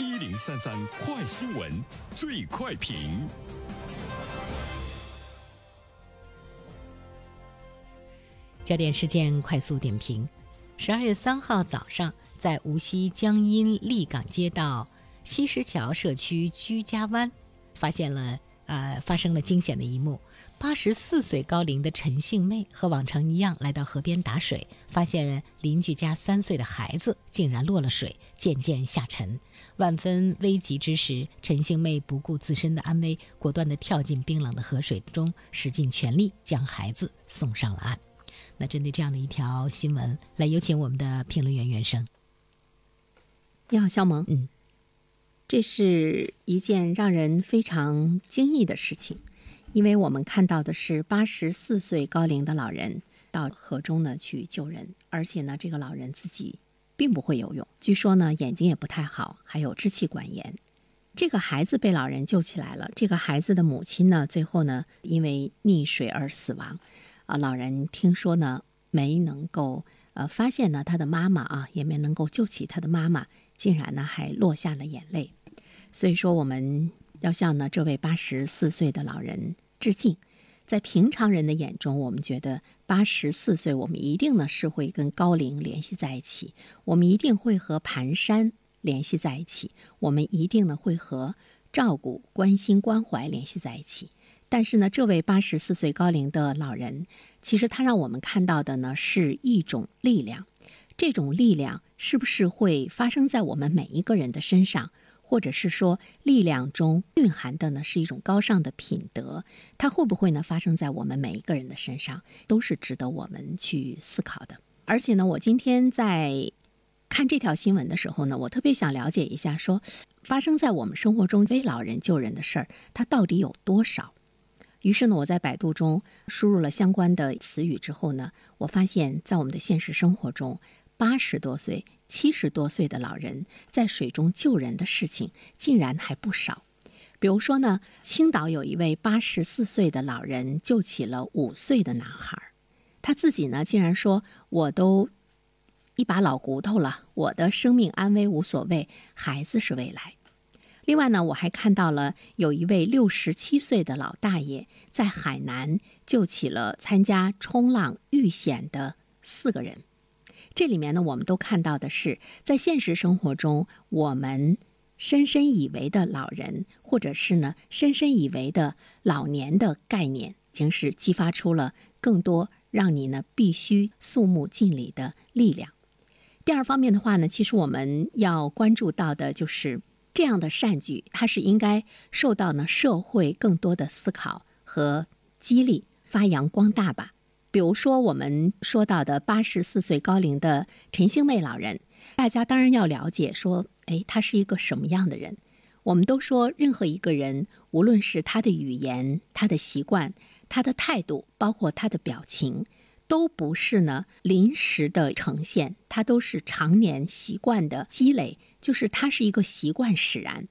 一零三三快新闻，最快评。焦点事件快速点评：十二月三号早上，在无锡江阴立港街道西石桥社区居家湾，发现了呃发生了惊险的一幕。八十四岁高龄的陈杏妹和往常一样来到河边打水，发现邻居家三岁的孩子竟然落了水，渐渐下沉。万分危急之时，陈杏妹不顾自身的安危，果断地跳进冰冷的河水中，使尽全力将孩子送上了岸。那针对这样的一条新闻，来有请我们的评论员袁生。你好，肖萌。嗯，这是一件让人非常惊异的事情。因为我们看到的是八十四岁高龄的老人到河中呢去救人，而且呢，这个老人自己并不会游泳，据说呢眼睛也不太好，还有支气管炎。这个孩子被老人救起来了，这个孩子的母亲呢最后呢因为溺水而死亡。啊，老人听说呢没能够呃发现呢他的妈妈啊，也没能够救起他的妈妈，竟然呢还落下了眼泪。所以说我们。要向呢这位八十四岁的老人致敬。在平常人的眼中，我们觉得八十四岁，我们一定呢是会跟高龄联系在一起，我们一定会和蹒跚联系在一起，我们一定呢会和照顾、关心、关怀联系在一起。但是呢，这位八十四岁高龄的老人，其实他让我们看到的呢是一种力量。这种力量是不是会发生在我们每一个人的身上？或者是说，力量中蕴含的呢是一种高尚的品德，它会不会呢发生在我们每一个人的身上，都是值得我们去思考的。而且呢，我今天在看这条新闻的时候呢，我特别想了解一下，说发生在我们生活中危老人救人的事儿，它到底有多少？于是呢，我在百度中输入了相关的词语之后呢，我发现，在我们的现实生活中，八十多岁。七十多岁的老人在水中救人的事情竟然还不少，比如说呢，青岛有一位八十四岁的老人救起了五岁的男孩，他自己呢竟然说：“我都一把老骨头了，我的生命安危无所谓，孩子是未来。”另外呢，我还看到了有一位六十七岁的老大爷在海南救起了参加冲浪遇险的四个人。这里面呢，我们都看到的是，在现实生活中，我们深深以为的老人，或者是呢，深深以为的老年的概念，竟是激发出了更多让你呢必须肃穆敬礼的力量。第二方面的话呢，其实我们要关注到的就是这样的善举，它是应该受到呢社会更多的思考和激励，发扬光大吧。比如说，我们说到的八十四岁高龄的陈星妹老人，大家当然要了解，说，哎，他是一个什么样的人？我们都说，任何一个人，无论是他的语言、他的习惯、他的态度，包括他的表情，都不是呢临时的呈现，他都是常年习惯的积累，就是他是一个习惯使然。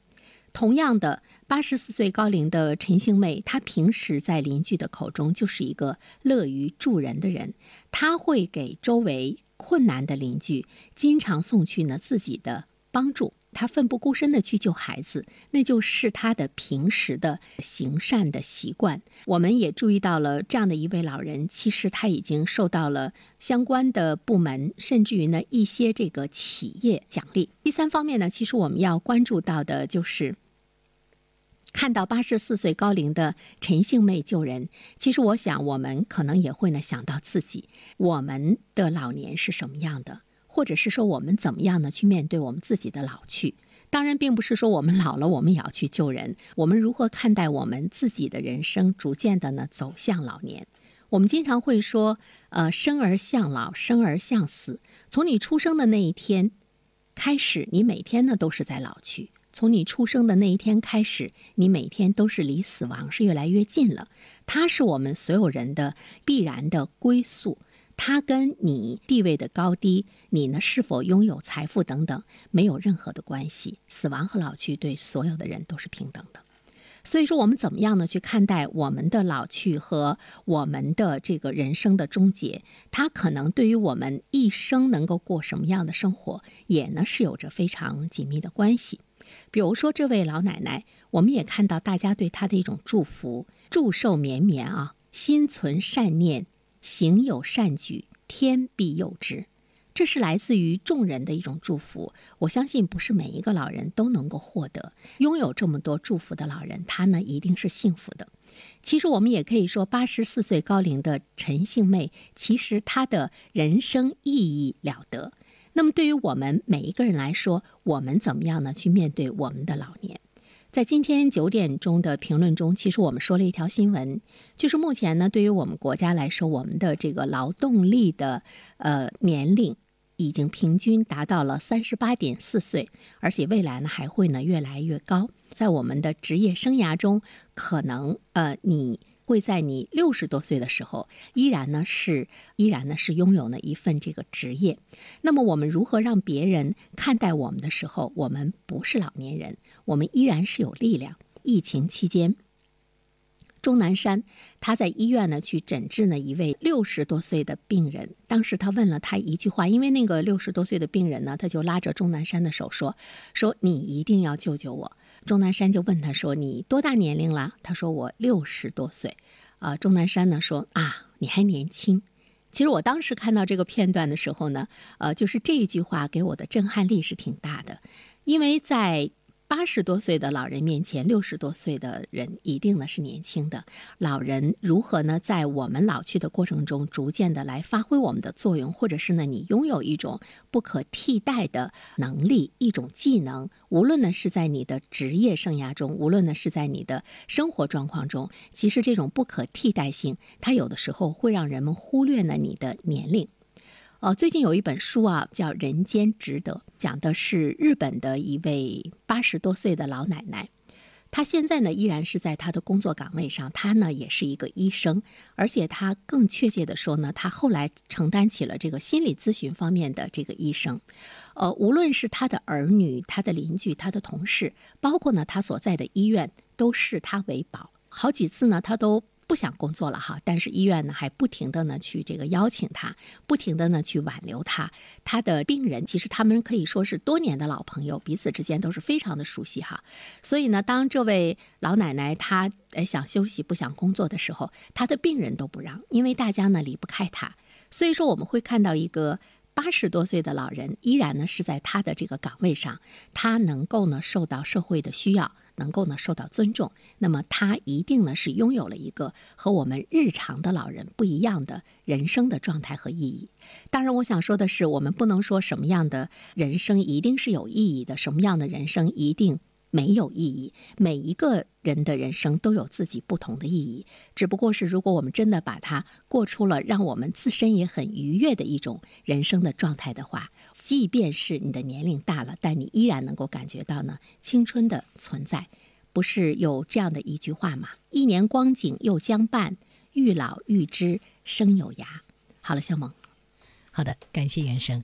同样的。八十四岁高龄的陈杏妹，她平时在邻居的口中就是一个乐于助人的人。她会给周围困难的邻居经常送去呢自己的帮助，她奋不顾身的去救孩子，那就是她的平时的行善的习惯。我们也注意到了这样的一位老人，其实他已经受到了相关的部门，甚至于呢一些这个企业奖励。第三方面呢，其实我们要关注到的就是。看到八十四岁高龄的陈杏妹救人，其实我想我们可能也会呢想到自己，我们的老年是什么样的，或者是说我们怎么样呢去面对我们自己的老去。当然，并不是说我们老了我们也要去救人。我们如何看待我们自己的人生，逐渐的呢走向老年？我们经常会说，呃，生而向老，生而向死。从你出生的那一天开始，你每天呢都是在老去。从你出生的那一天开始，你每天都是离死亡是越来越近了。它是我们所有人的必然的归宿，它跟你地位的高低、你呢是否拥有财富等等没有任何的关系。死亡和老去对所有的人都是平等的。所以说，我们怎么样呢去看待我们的老去和我们的这个人生的终结？它可能对于我们一生能够过什么样的生活，也呢是有着非常紧密的关系。比如说这位老奶奶，我们也看到大家对她的一种祝福：祝寿绵绵啊，心存善念，行有善举，天必佑之。这是来自于众人的一种祝福。我相信不是每一个老人都能够获得拥有这么多祝福的老人，他呢一定是幸福的。其实我们也可以说，八十四岁高龄的陈杏妹，其实她的人生意义了得。那么对于我们每一个人来说，我们怎么样呢？去面对我们的老年？在今天九点钟的评论中，其实我们说了一条新闻，就是目前呢，对于我们国家来说，我们的这个劳动力的呃年龄。已经平均达到了三十八点四岁，而且未来呢还会呢越来越高。在我们的职业生涯中，可能呃你会在你六十多岁的时候，依然呢是依然呢是拥有呢一份这个职业。那么我们如何让别人看待我们的时候，我们不是老年人，我们依然是有力量。疫情期间。钟南山，他在医院呢去诊治呢一位六十多岁的病人。当时他问了他一句话，因为那个六十多岁的病人呢，他就拉着钟南山的手说：“说你一定要救救我。”钟南山就问他说：“你多大年龄了？”他说：“我六十多岁。”啊，钟南山呢说：“啊，你还年轻。”其实我当时看到这个片段的时候呢，呃，就是这一句话给我的震撼力是挺大的，因为在。八十多岁的老人面前，六十多岁的人一定呢是年轻的。老人如何呢，在我们老去的过程中，逐渐的来发挥我们的作用，或者是呢，你拥有一种不可替代的能力，一种技能，无论呢是在你的职业生涯中，无论呢是在你的生活状况中，其实这种不可替代性，它有的时候会让人们忽略了你的年龄。呃，最近有一本书啊，叫《人间值得》，讲的是日本的一位八十多岁的老奶奶。她现在呢依然是在她的工作岗位上，她呢也是一个医生，而且她更确切的说呢，她后来承担起了这个心理咨询方面的这个医生。呃，无论是她的儿女、她的邻居、她的同事，包括呢她所在的医院，都视她为宝。好几次呢，她都。不想工作了哈，但是医院呢还不停的呢去这个邀请他，不停的呢去挽留他。他的病人其实他们可以说是多年的老朋友，彼此之间都是非常的熟悉哈。所以呢，当这位老奶奶她呃想休息不想工作的时候，她的病人都不让，因为大家呢离不开她。所以说我们会看到一个八十多岁的老人，依然呢是在他的这个岗位上，他能够呢受到社会的需要。能够呢受到尊重，那么他一定呢是拥有了一个和我们日常的老人不一样的人生的状态和意义。当然，我想说的是，我们不能说什么样的人生一定是有意义的，什么样的人生一定没有意义。每一个人的人生都有自己不同的意义，只不过是如果我们真的把它过出了让我们自身也很愉悦的一种人生的状态的话。即便是你的年龄大了，但你依然能够感觉到呢青春的存在。不是有这样的一句话吗？一年光景又将半，欲老欲知生有涯。好了，小萌，好的，感谢原生。